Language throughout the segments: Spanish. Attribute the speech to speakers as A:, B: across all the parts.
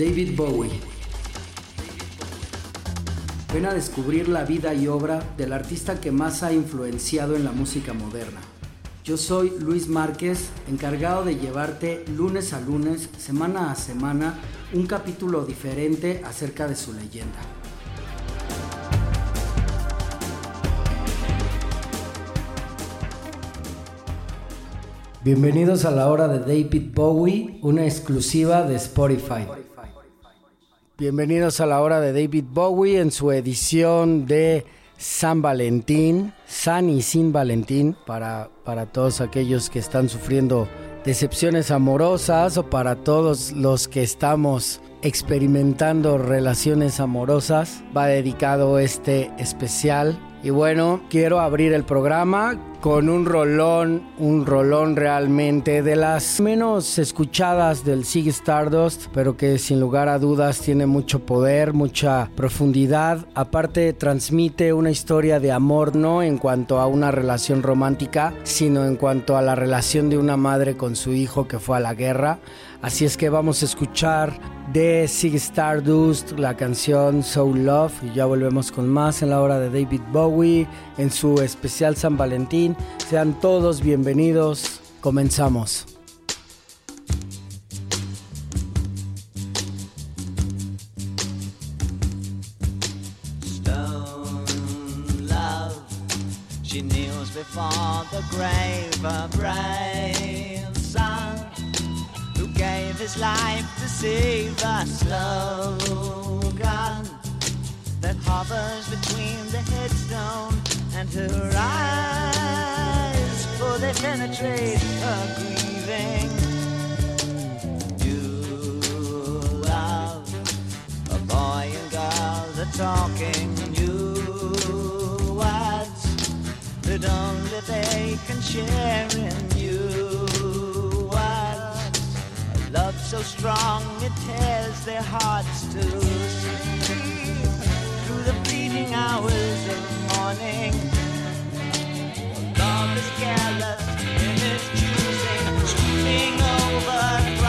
A: David Bowie. Ven a descubrir la vida y obra del artista que más ha influenciado en la música moderna. Yo soy Luis Márquez, encargado de llevarte lunes a lunes, semana a semana, un capítulo diferente acerca de su leyenda. Bienvenidos a la hora de David Bowie, una exclusiva de Spotify. Bienvenidos a la hora de David Bowie en su edición de San Valentín, San y Sin Valentín, para, para todos aquellos que están sufriendo decepciones amorosas o para todos los que estamos experimentando relaciones amorosas. Va dedicado este especial. Y bueno, quiero abrir el programa con un rolón, un rolón realmente de las menos escuchadas del Sig Stardust, pero que sin lugar a dudas tiene mucho poder, mucha profundidad. Aparte transmite una historia de amor no en cuanto a una relación romántica, sino en cuanto a la relación de una madre con su hijo que fue a la guerra. Así es que vamos a escuchar de Sig Stardust la canción Soul Love y ya volvemos con más en la hora de David Bowie en su especial San Valentín. Sean todos bienvenidos. Comenzamos.
B: Stone love, she kneels before the grave, brave his life to save a slogan that hovers between the headstone and her eyes, for they penetrate her grieving. You love a boy and girl that talking new words that only they can share in so strong it tears their hearts to sleep through the fleeting hours of morning. Love is careless in its choosing, over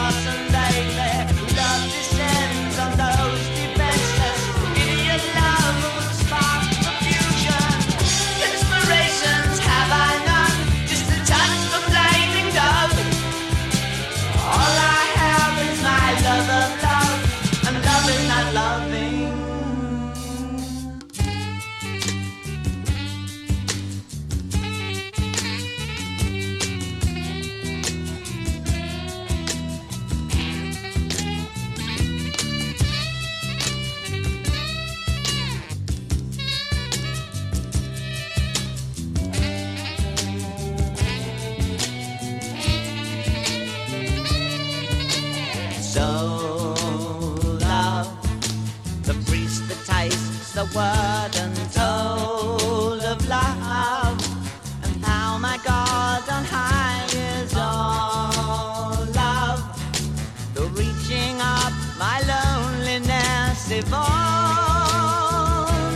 B: loneliness evolves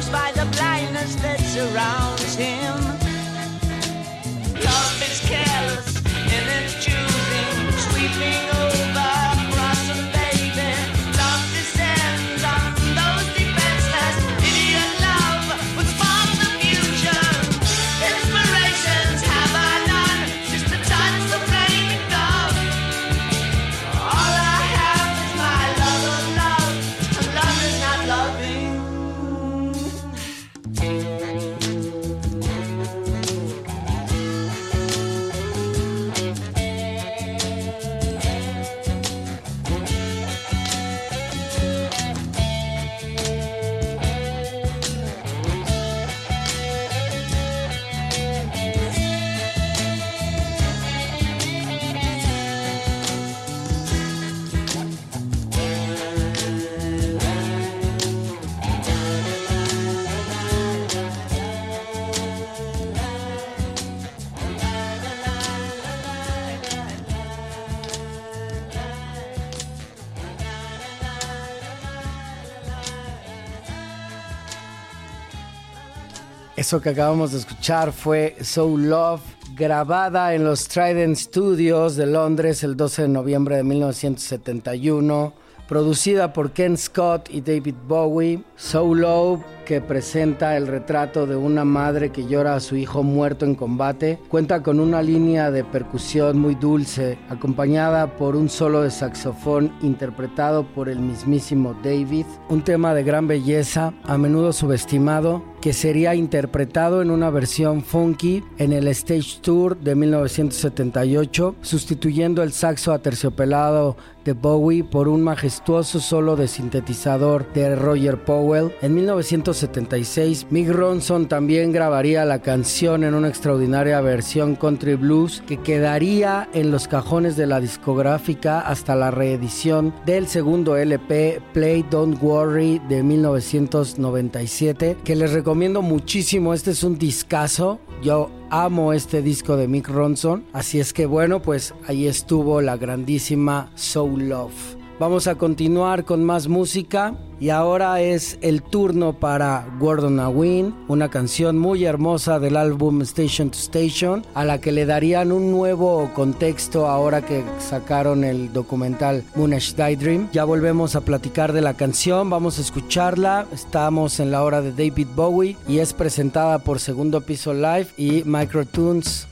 B: by the blindness that surrounds him. Love is careless
A: Eso que acabamos de escuchar fue Soul Love, grabada en los Trident Studios de Londres el 12 de noviembre de 1971
C: producida por Ken Scott y David Bowie. So Low que presenta el retrato de una madre que llora a su hijo muerto en combate. Cuenta con una línea de percusión muy dulce, acompañada por un solo de saxofón interpretado por el mismísimo David. Un tema de gran belleza, a menudo subestimado, que sería interpretado en una versión funky en el Stage Tour de 1978, sustituyendo el saxo aterciopelado de Bowie por un majestuoso solo de sintetizador de Roger Powell. En 1976, Mick Ronson también grabaría la canción en una extraordinaria versión country blues que quedaría en los cajones de la discográfica hasta la reedición del segundo LP Play Don't Worry de 1997, que les recomiendo muchísimo. Este es un discazo. Yo amo este disco de Mick Ronson. Así es que bueno, pues ahí estuvo la grandísima Soul Love. Vamos a continuar con más música y ahora es el turno para Gordon Awin, una canción muy hermosa del álbum Station to Station, a la que le darían un nuevo contexto ahora que sacaron el documental Moonish Daydream. Ya volvemos a platicar de la canción, vamos a escucharla. Estamos en la hora de David Bowie y es presentada por Segundo Piso Live y Microtunes.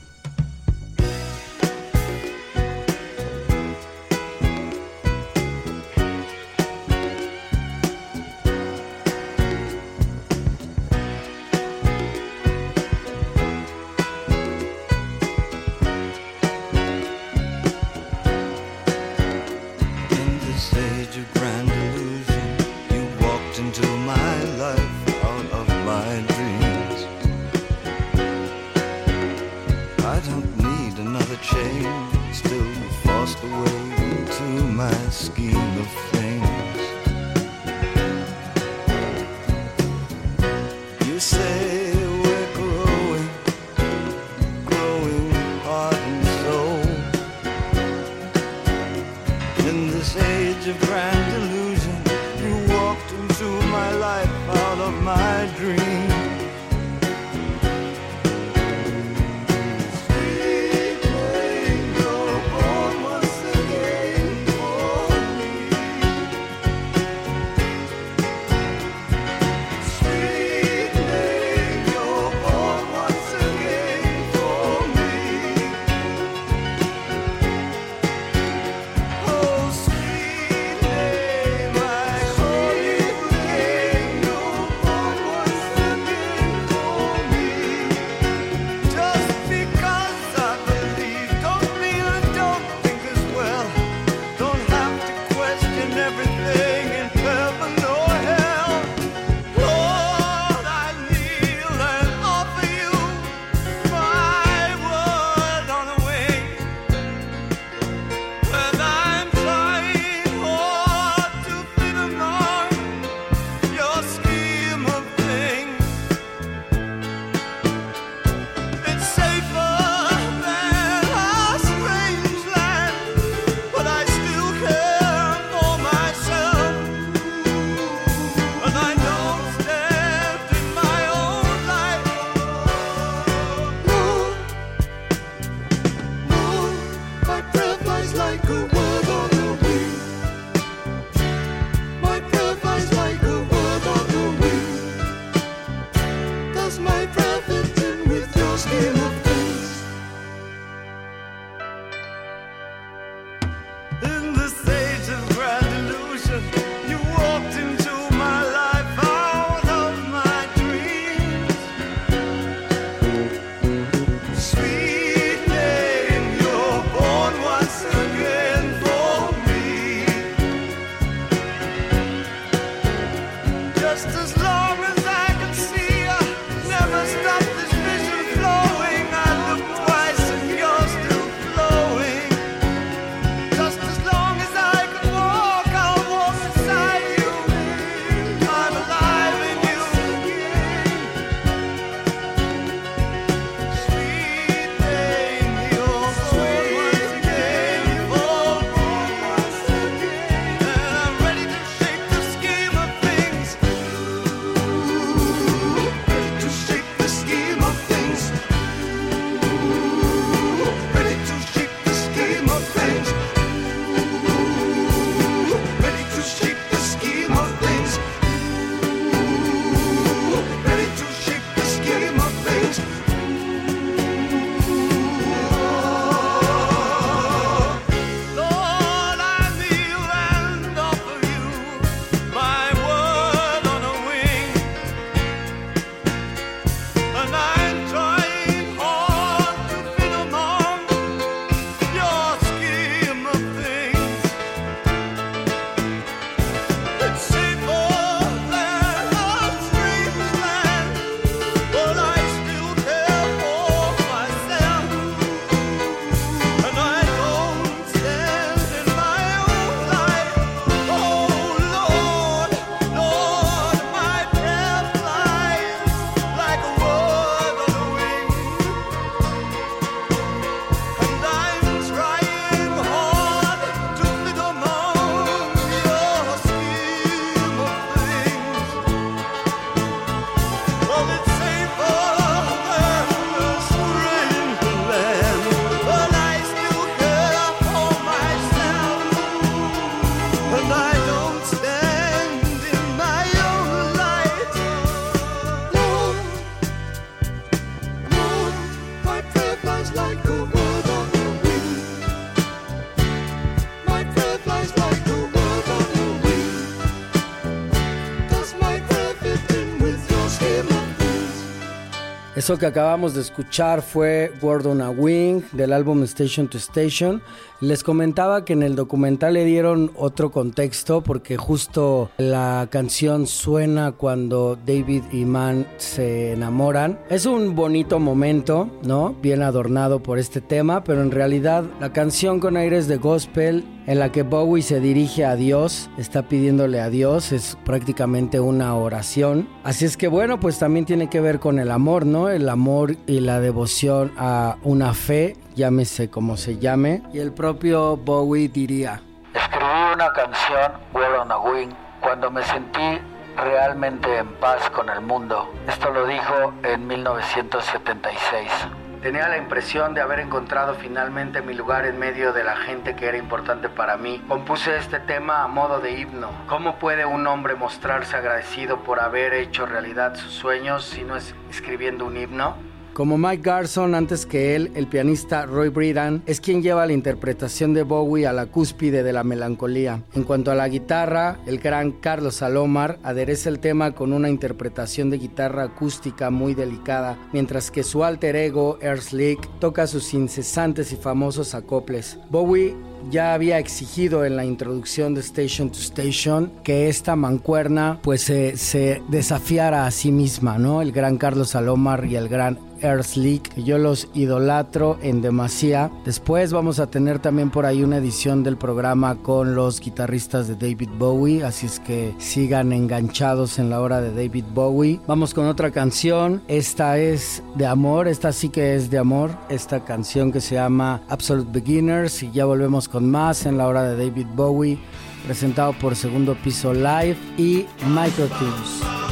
A: Eso que acabamos de escuchar fue Word on a Wing del álbum Station to Station. Les comentaba que en el documental le dieron otro contexto porque justo la canción suena cuando David y Man se enamoran. Es un bonito momento, ¿no? Bien adornado por este tema, pero en realidad la canción con aires de gospel en la que Bowie se dirige a Dios, está pidiéndole a Dios, es prácticamente una oración. Así es que bueno, pues también tiene que ver con el amor, ¿no? El amor y la devoción a una fe, llámese como se llame. Y el propio Bowie diría, escribí una canción, Word on a Wing, cuando me sentí realmente en paz con el mundo. Esto lo dijo en 1976. Tenía la impresión de haber encontrado finalmente mi lugar en medio de la gente que era importante para mí. Compuse este tema a modo de himno. ¿Cómo puede un hombre mostrarse agradecido por haber hecho realidad sus sueños si no es escribiendo un himno? Como Mike Garson, antes que él, el pianista Roy Bridan es quien lleva la interpretación de Bowie a la cúspide de la melancolía. En cuanto a la guitarra, el gran Carlos Salomar adereza el tema con una interpretación de guitarra acústica muy delicada, mientras que su alter ego, Air Slick, toca sus incesantes y famosos acoples. Bowie ya había exigido en la introducción de Station to Station que esta mancuerna pues se, se desafiara a sí misma, ¿no? El gran Carlos Salomar y el gran Que yo los idolatro en demasía. Después vamos a tener también por ahí una edición del programa con los guitarristas de David Bowie, así es que sigan enganchados en la hora de David Bowie. Vamos con otra canción, esta es de amor, esta sí que es de amor, esta canción que se llama Absolute Beginners y ya volvemos con más en la hora de David Bowie, presentado por Segundo Piso Live y Microtunes.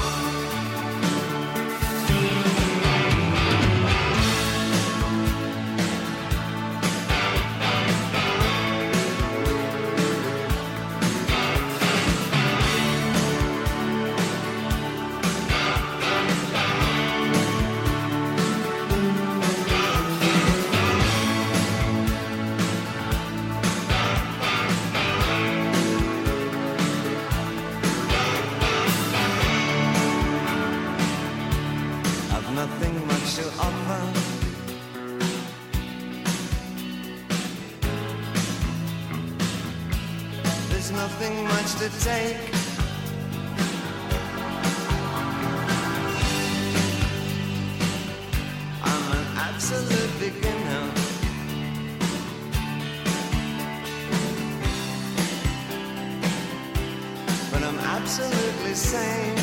B: Absolutely sane.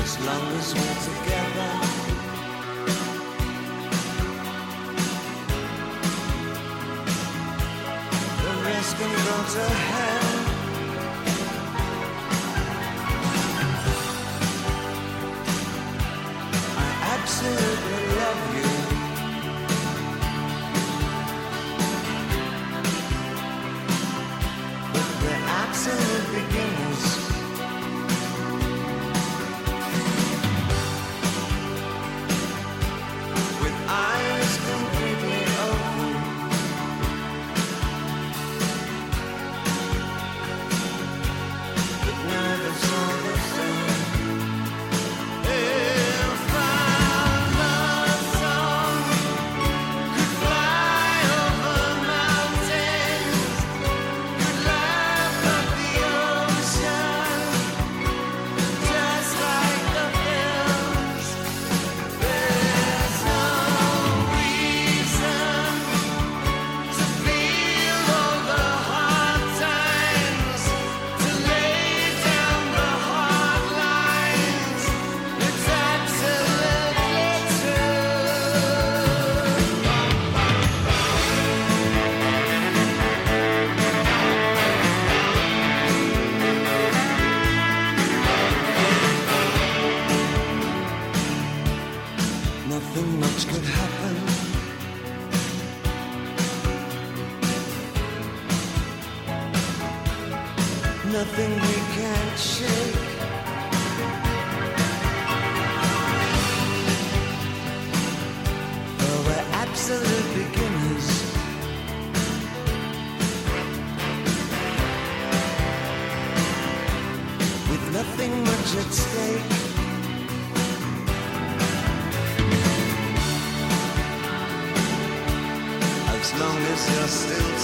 B: as long as we're together. The rest can go to Nothing we can't shake. Though we're absolute beginners. With nothing much at stake. As long as you're still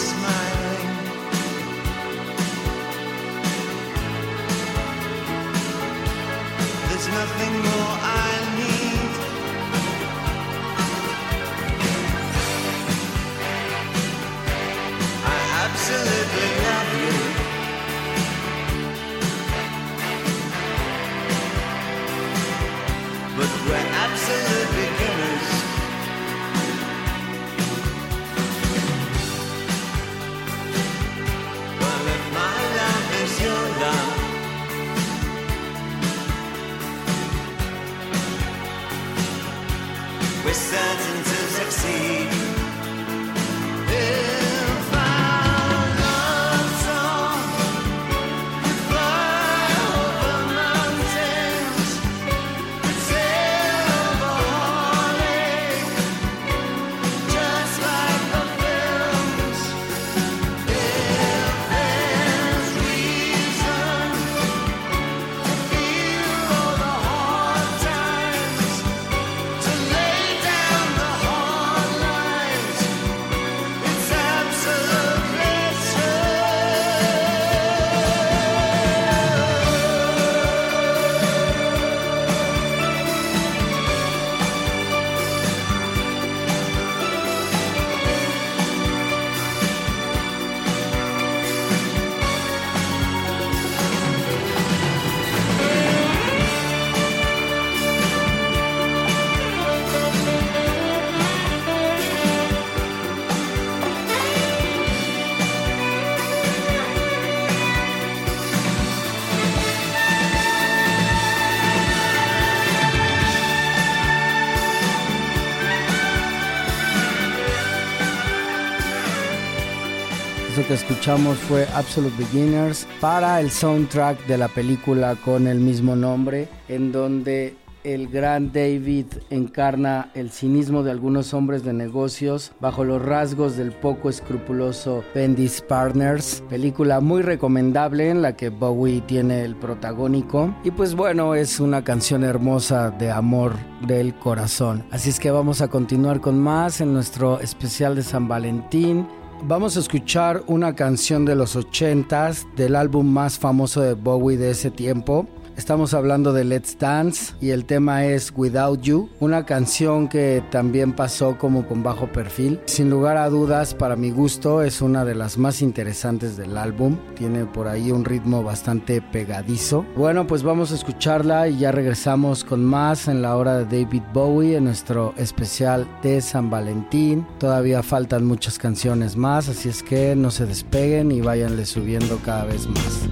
A: que escuchamos fue Absolute Beginners para el soundtrack de la película con el mismo nombre, en donde el gran David encarna el cinismo de algunos hombres de negocios bajo los rasgos del poco escrupuloso Bendis Partners. Película muy recomendable en la que Bowie tiene el protagónico. Y pues bueno, es una canción hermosa de amor del corazón. Así es que vamos a continuar con más en nuestro especial de San Valentín. Vamos a escuchar una canción de los 80s del álbum más famoso de Bowie de ese tiempo. Estamos hablando de Let's Dance y el tema es Without You, una canción que también pasó como con bajo perfil. Sin lugar a dudas, para mi gusto, es una de las más interesantes del álbum. Tiene por ahí un ritmo bastante pegadizo. Bueno, pues vamos a escucharla y ya regresamos con más en la hora de David Bowie en nuestro especial de San Valentín. Todavía faltan muchas canciones más, así es que no se despeguen y váyanle subiendo cada vez más.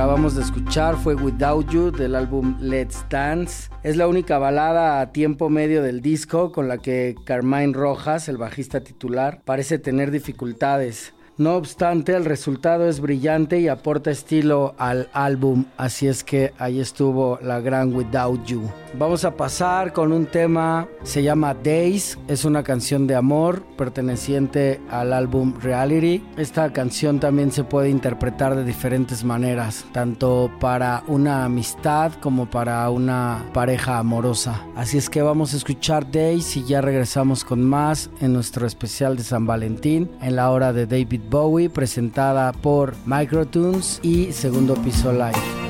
A: Acabamos de escuchar fue Without You del álbum Let's Dance. Es la única balada a tiempo medio del disco con la que Carmine Rojas, el bajista titular, parece tener dificultades. No obstante, el resultado es brillante y aporta estilo al álbum, así es que ahí estuvo la gran Without You. Vamos a pasar con un tema, se llama Days, es una canción de amor perteneciente al álbum Reality. Esta canción también se puede interpretar de diferentes maneras, tanto para una amistad como para una pareja amorosa. Así es que vamos a escuchar Days y ya regresamos con más en nuestro especial de San Valentín en la hora de David Bowie presentada por Microtunes y Segundo Piso Live.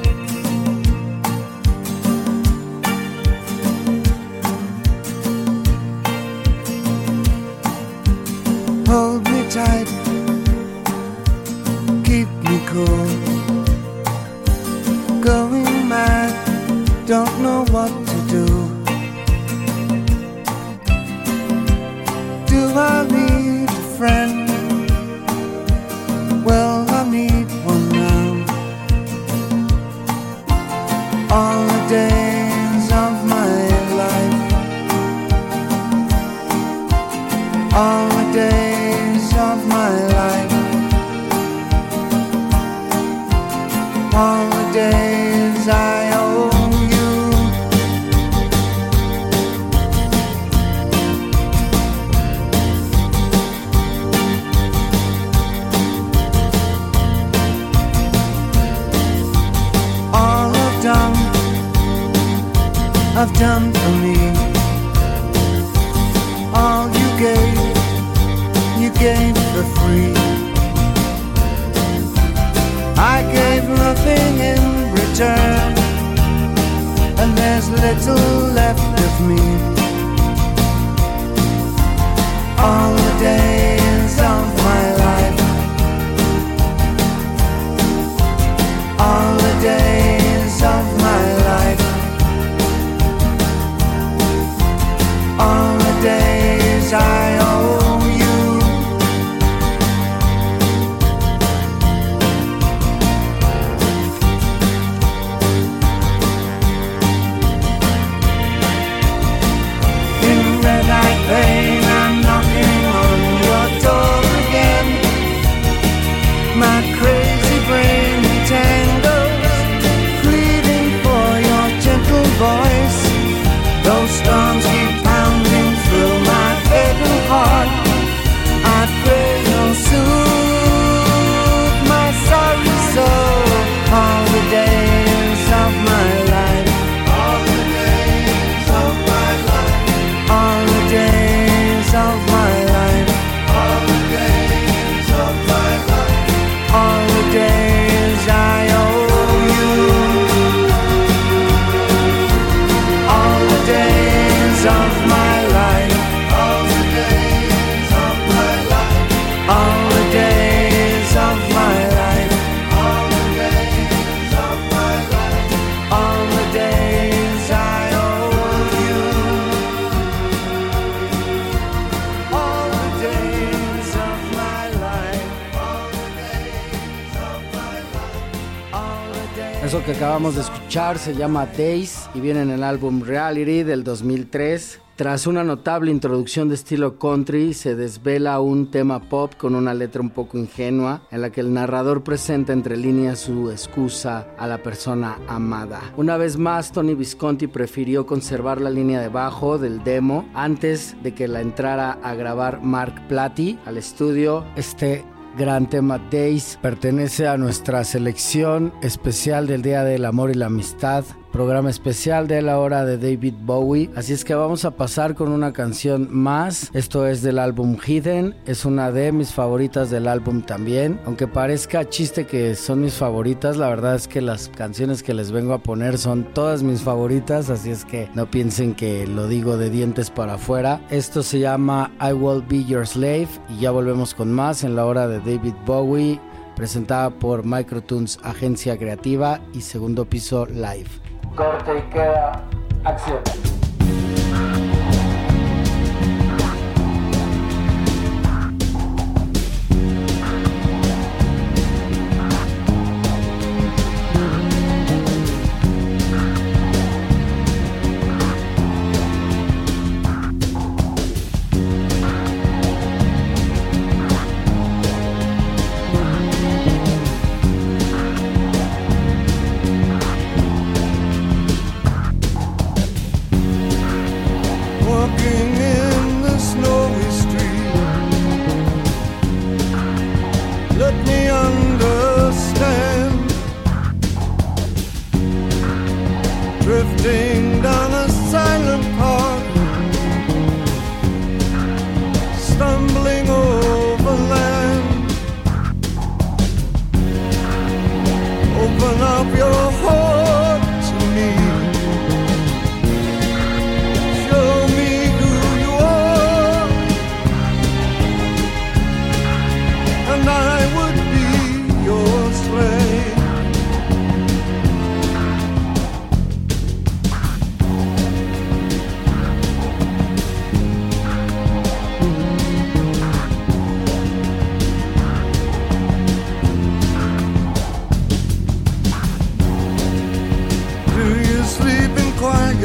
A: Se llama Days y viene en el álbum Reality del 2003. Tras una notable introducción de estilo country, se desvela un tema pop con una letra un poco ingenua, en la que el narrador presenta entre líneas su excusa a la persona amada. Una vez más, Tony Visconti prefirió conservar la línea de bajo del demo antes de que la entrara a grabar Mark Platy al estudio. Este Gran tema Days. Pertenece a nuestra selección especial del Día del Amor y la Amistad, programa especial de la hora de David Bowie. Así es que vamos a pasar con una canción más. Esto es del álbum Hidden, es una de mis favoritas del álbum también. Aunque parezca chiste que son mis favoritas, la verdad es que las canciones que les vengo a poner son todas mis favoritas, así es que no piensen que lo digo de dientes para afuera. Esto se llama I Will Be Your Slave y ya volvemos con más en la hora de David Bowie, presentada por Microtunes Agencia Creativa y Segundo Piso Live. Corte y queda acción.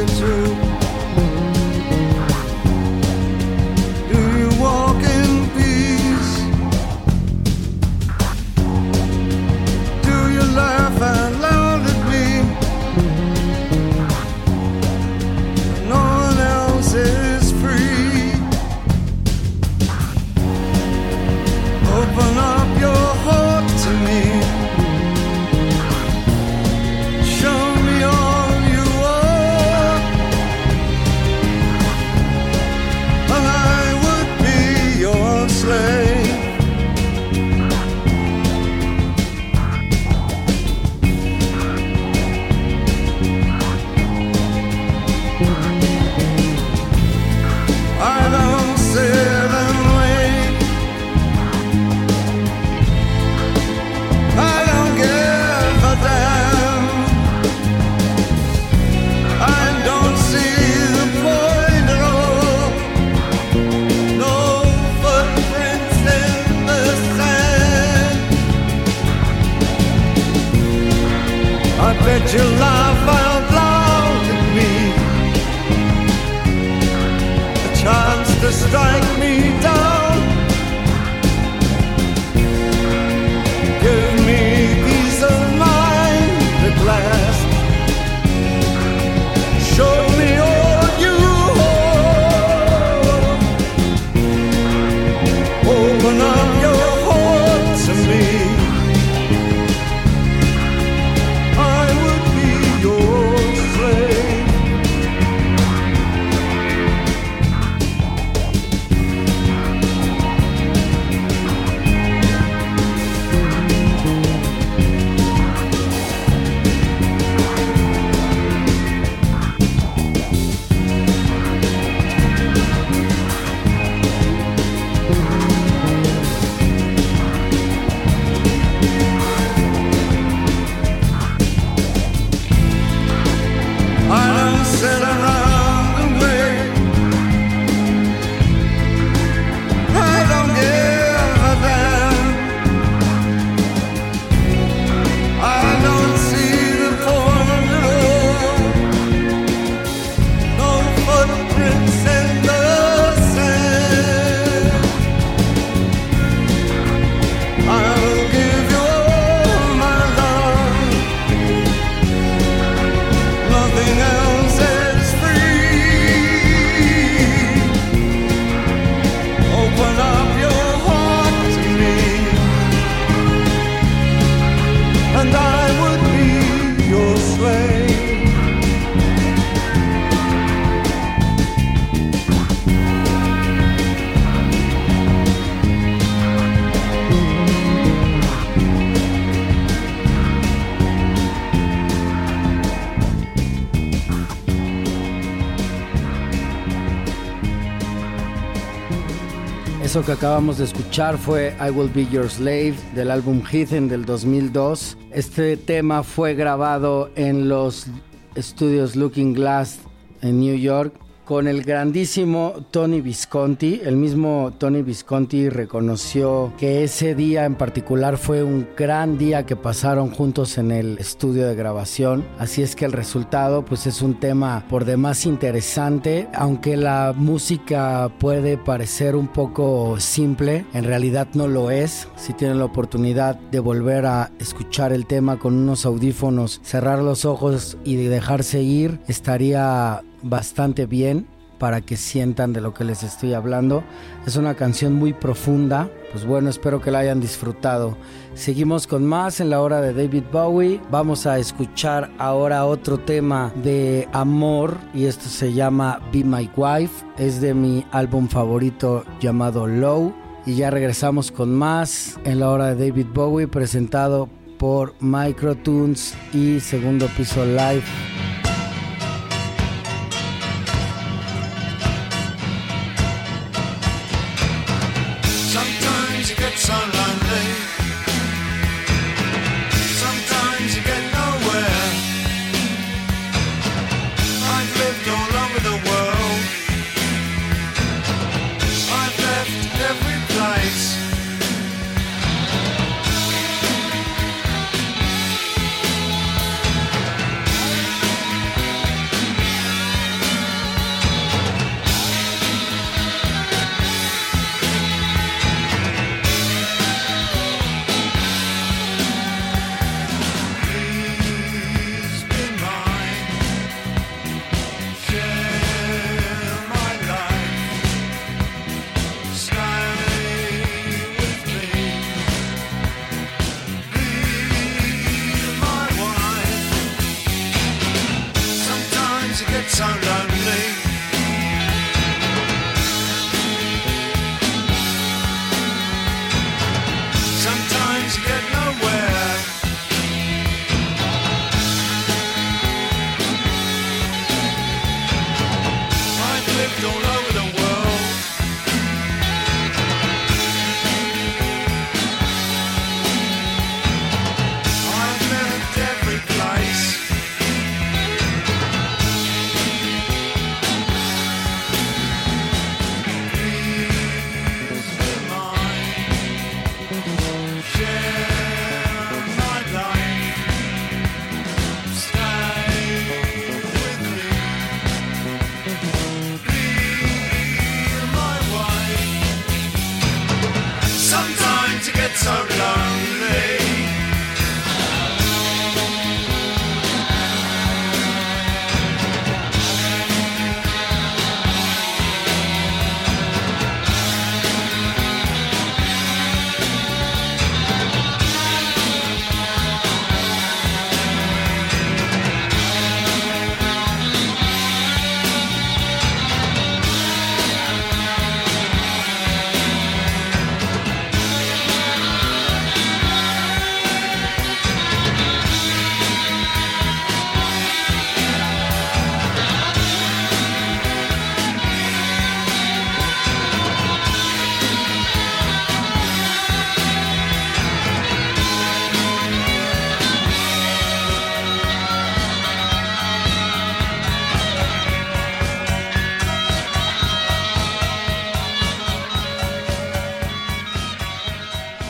C: through.
A: Eso que acabamos de escuchar fue I Will Be Your Slave del álbum Heathen del 2002. Este tema fue grabado en los estudios Looking Glass en New York con el grandísimo Tony Visconti. El mismo Tony Visconti reconoció que ese día en particular fue un gran día que pasaron juntos en el estudio de grabación. Así es que el resultado pues es un tema por demás interesante, aunque la música puede parecer un poco simple, en realidad no lo es. Si tienen la oportunidad de volver a escuchar el tema con unos audífonos, cerrar los ojos y de dejarse ir, estaría bastante bien para que sientan de lo que les estoy hablando. Es una canción muy profunda. Pues bueno, espero que la hayan disfrutado. Seguimos con más en la hora de David Bowie. Vamos a escuchar ahora otro tema de amor y esto se llama Be My Wife. Es de mi álbum favorito llamado Low. Y ya regresamos con más en la hora de David Bowie presentado por Microtunes y Segundo Piso Live.
C: music gets so lonely.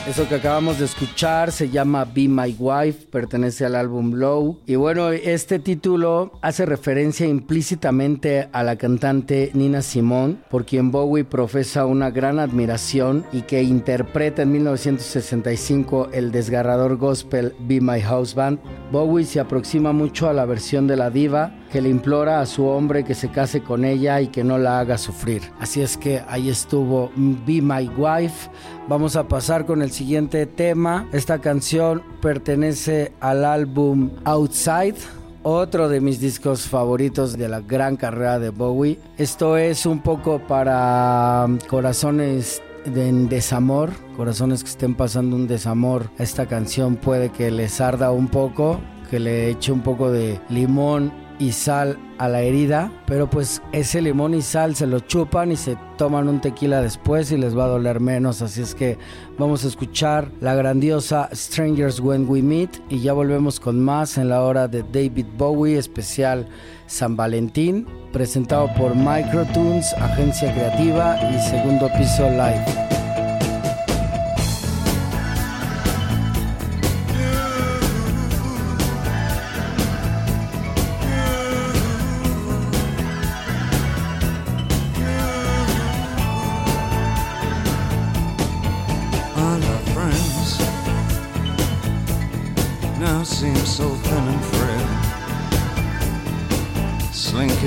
A: Eso que acabamos de escuchar se llama Be My Wife, pertenece al álbum Low. Y bueno, este título hace referencia implícitamente a la cantante Nina Simone, por quien Bowie profesa una gran admiración y que interpreta en 1965 el desgarrador gospel Be My Husband. Bowie se aproxima mucho a la versión de la diva que le implora a su hombre que se case con ella y que no la haga sufrir. Así es que ahí estuvo Be My Wife. Vamos a pasar con el siguiente tema. Esta canción pertenece al álbum Outside. Otro de mis discos favoritos de la gran carrera de Bowie. Esto es un poco para corazones en desamor, corazones que estén pasando un desamor. Esta canción puede que les arda un poco, que le eche un poco de limón y sal a la herida, pero pues ese limón y sal se lo chupan y se toman un tequila después y les va a doler menos, así es que vamos a escuchar la grandiosa Strangers When We Meet y ya volvemos con más en la hora de David Bowie especial San Valentín, presentado por Microtunes, agencia creativa y segundo piso live.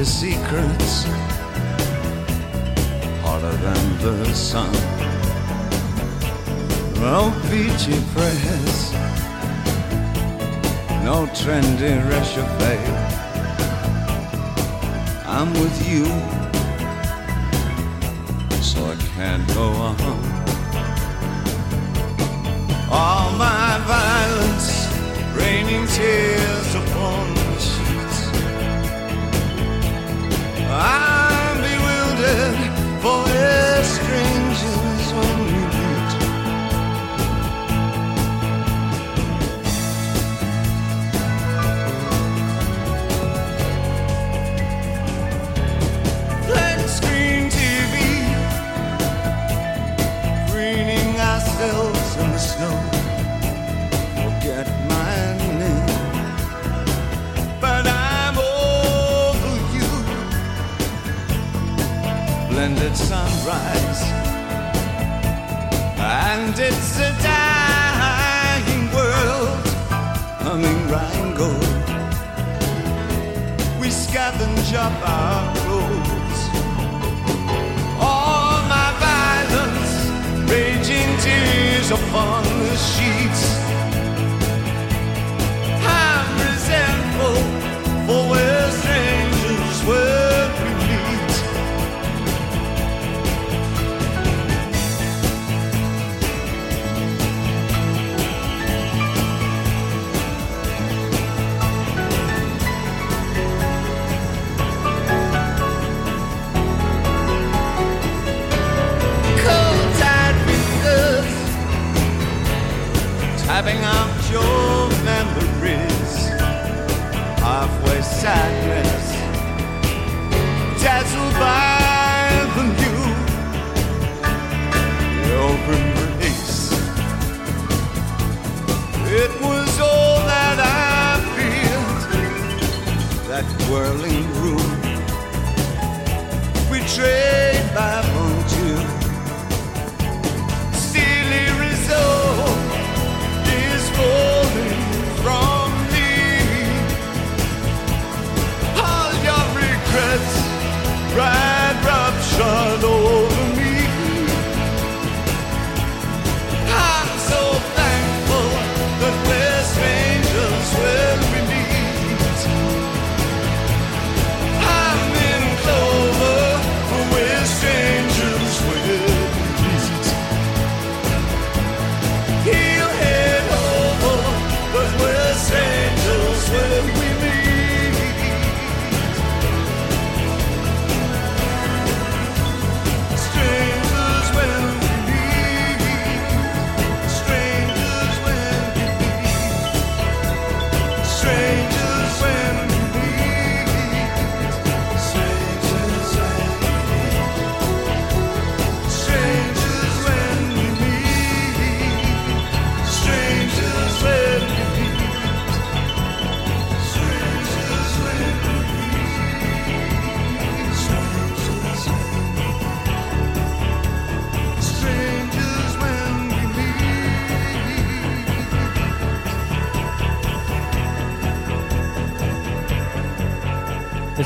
C: Slinky secrets hotter than the sun. No peachy prayers, no trendy rechauffe. I'm with you, so I can't go on. All my violence, raining tears upon I'm bewildered, for Blended sunrise, and it's a dying world, humming Rheingold. We scavenge up our clothes. All my violence, raging tears upon the sheets. whirling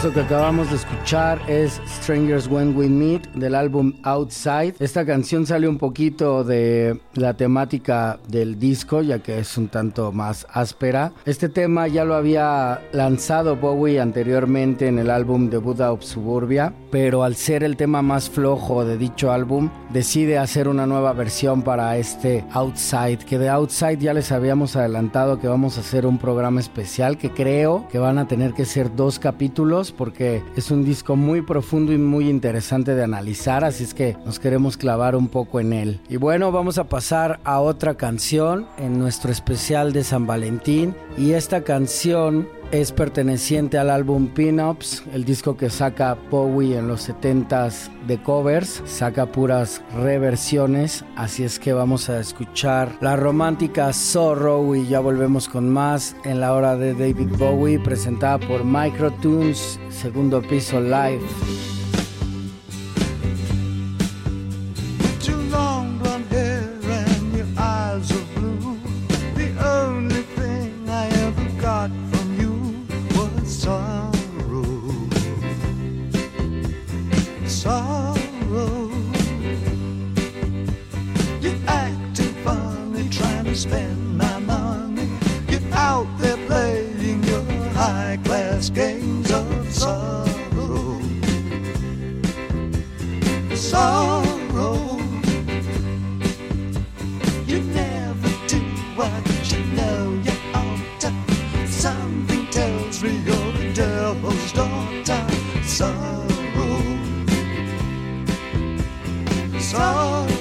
A: Eso que acabamos de escuchar es Strangers When We Meet del álbum Outside. Esta canción sale un poquito de la temática del disco, ya que es un tanto más áspera. Este tema ya lo había lanzado Bowie anteriormente en el álbum de Buddha of Suburbia, pero al ser el tema más flojo de dicho álbum, decide hacer una nueva versión para este Outside, que de Outside ya les habíamos adelantado que vamos a hacer un programa especial que creo que van a tener que ser dos capítulos porque es un disco muy profundo y muy interesante de analizar, así es que nos queremos clavar un poco en él. Y bueno, vamos a pasar a otra canción en nuestro especial de San Valentín y esta canción es perteneciente al álbum Pin-Ups, el disco que saca Bowie en los 70s de covers, saca puras reversiones, así es que vamos a escuchar la romántica Sorrow y ya volvemos con más en la hora de David Bowie presentada por Microtunes, segundo piso live.
C: Sorrow.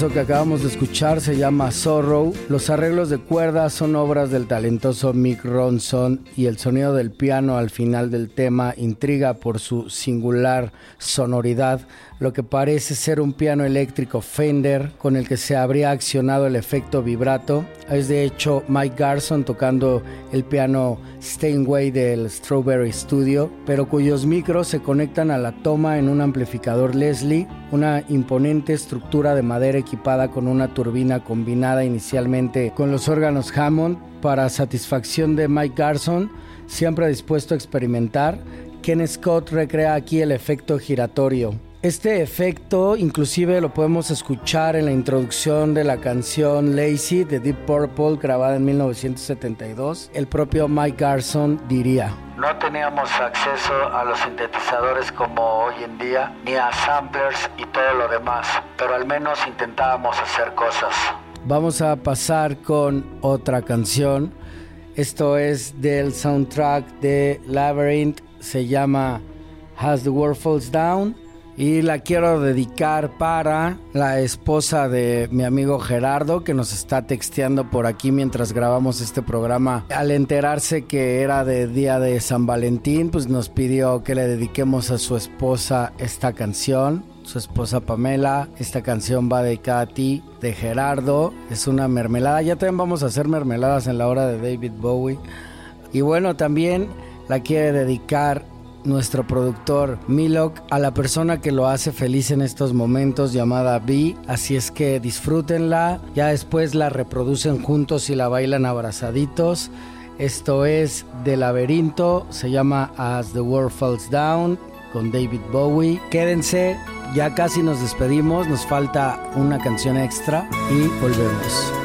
A: Eso que acabamos de escuchar se llama Sorrow. Los arreglos de cuerdas son obras del talentoso Mick Ronson y el sonido del piano al final del tema intriga por su singular sonoridad, lo que parece ser un piano eléctrico Fender con el que se habría accionado el efecto vibrato. Es de hecho Mike Garson tocando el piano Steinway del Strawberry Studio, pero cuyos micros se conectan a la toma en un amplificador Leslie, una imponente estructura de madera equipada con una turbina combinada inicialmente con los órganos Hammond para satisfacción de Mike Garson, siempre dispuesto a experimentar. Ken Scott recrea aquí el efecto giratorio. Este efecto inclusive lo podemos escuchar en la introducción de la canción Lazy de Deep Purple grabada en 1972. El propio Mike Garson diría. No teníamos acceso a los sintetizadores como hoy en día, ni a samplers y todo lo demás, pero al menos intentábamos hacer cosas. Vamos a pasar con otra canción. Esto es del soundtrack de Labyrinth, se llama Has the World Falls Down Y la quiero dedicar para la esposa de mi amigo Gerardo, que nos está texteando por aquí mientras grabamos este programa. Al enterarse que era de día de San Valentín, pues nos pidió que le dediquemos a su esposa esta canción. Su esposa Pamela, esta canción va dedicada a ti, de Gerardo. Es una mermelada. Ya también vamos a hacer mermeladas en la hora de David Bowie. Y bueno, también la quiere dedicar nuestro productor Milok a la persona que lo hace feliz en estos momentos llamada B. Así es que disfrútenla. Ya después la reproducen juntos y la bailan abrazaditos. Esto es de laberinto, se llama As the World Falls Down con David Bowie. Quédense, ya casi nos despedimos, nos falta una canción extra y volvemos.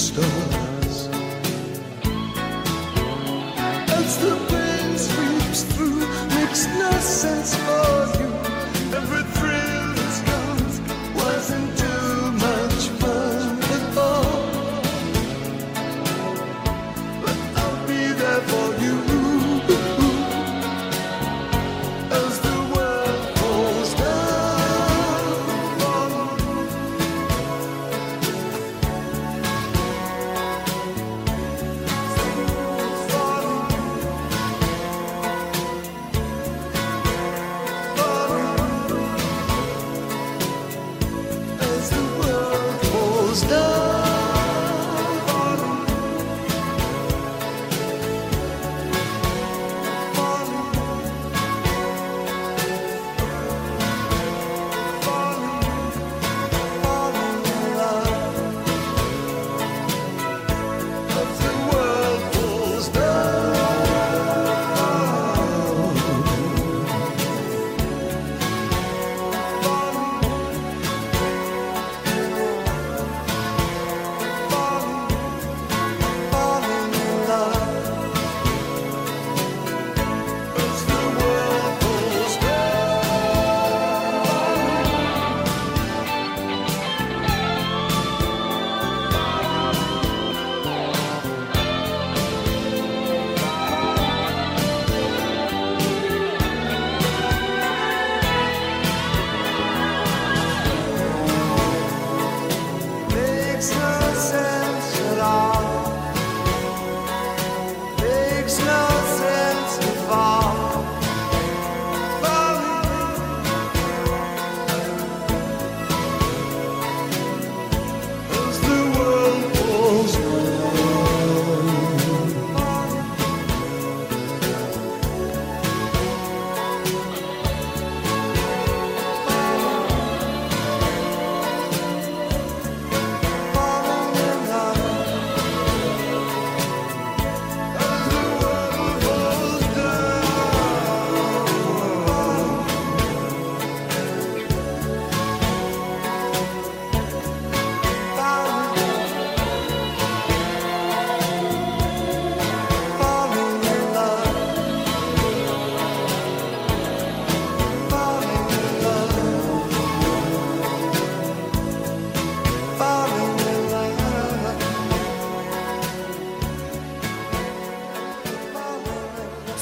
C: still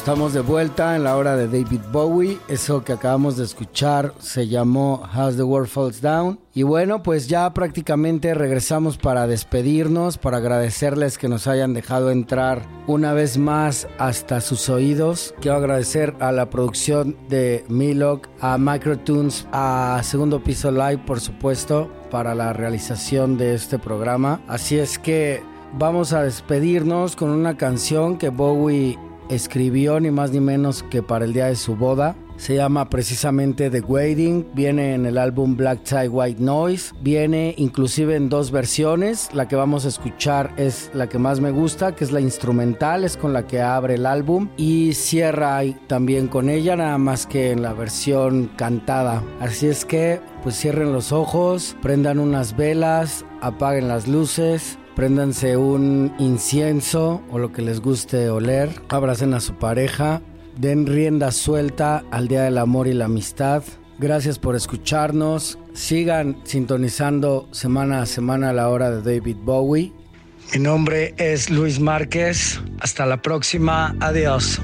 C: Estamos de vuelta en la hora de David Bowie. Eso que acabamos de escuchar se llamó As the World Falls Down. Y bueno, pues ya prácticamente regresamos para despedirnos, para agradecerles que nos hayan dejado entrar una vez más hasta sus oídos. Quiero agradecer a la producción de Milok, a Microtunes, a Segundo Piso Live, por supuesto, para la realización de este programa. Así es que vamos a despedirnos con una canción que Bowie escribió ni más ni menos que para el día de su boda. Se llama precisamente The Waiting, viene en el álbum Black Tie White Noise, viene inclusive en dos versiones, la que vamos a escuchar es la que más me gusta, que es la instrumental, es con la que abre el álbum. Y cierra también con ella, nada más que en la versión cantada. Así es que pues cierren los ojos, prendan unas velas, apaguen las luces, Préndanse un incienso o lo que les guste oler. Abracen a su pareja. Den rienda suelta al Día del Amor y la Amistad. Gracias por escucharnos. Sigan sintonizando semana a semana a la hora de David Bowie. Mi nombre es Luis Márquez. Hasta la próxima. Adiós.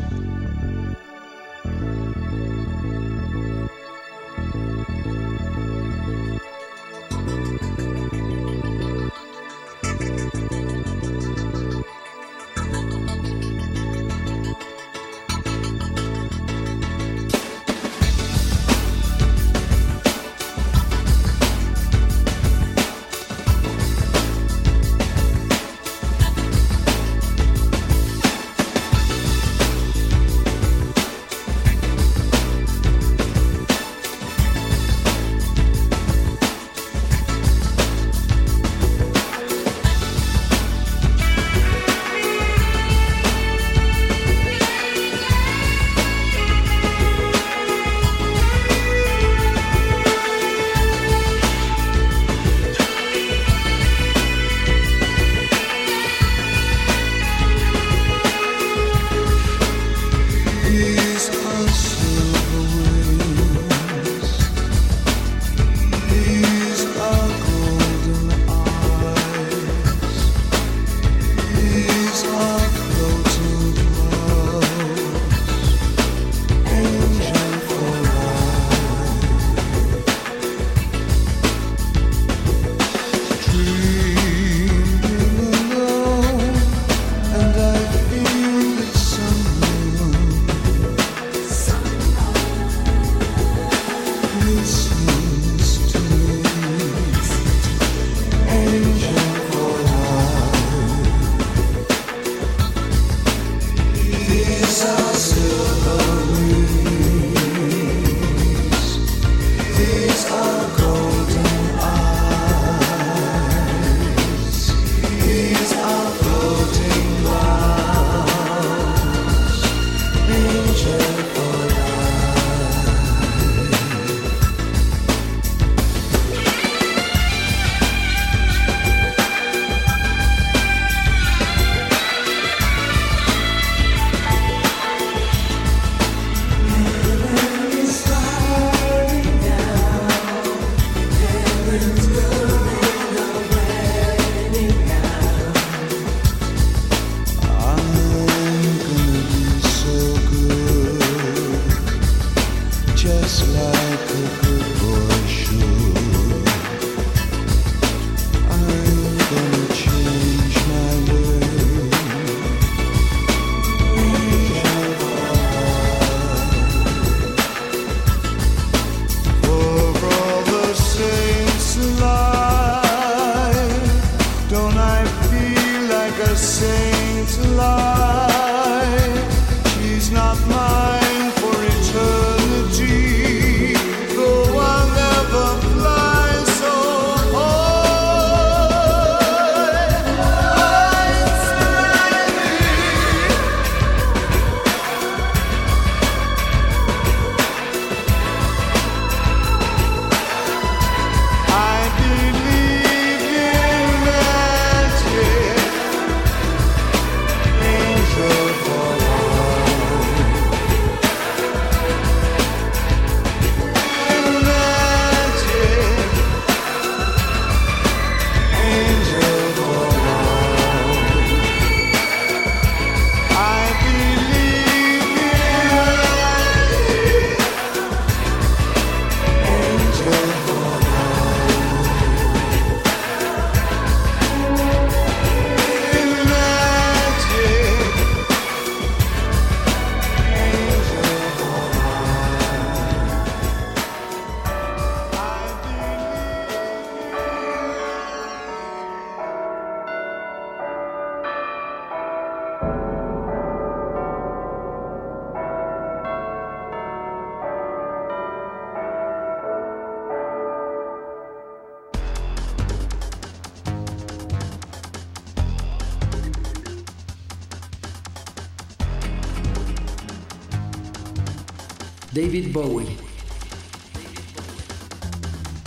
A: David Bowie.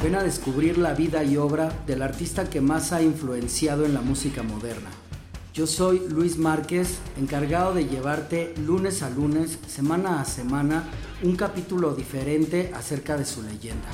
A: Ven a descubrir la vida y obra del artista que más ha influenciado en la música moderna. Yo soy Luis Márquez, encargado de llevarte lunes a lunes, semana a semana, un capítulo diferente acerca de su leyenda.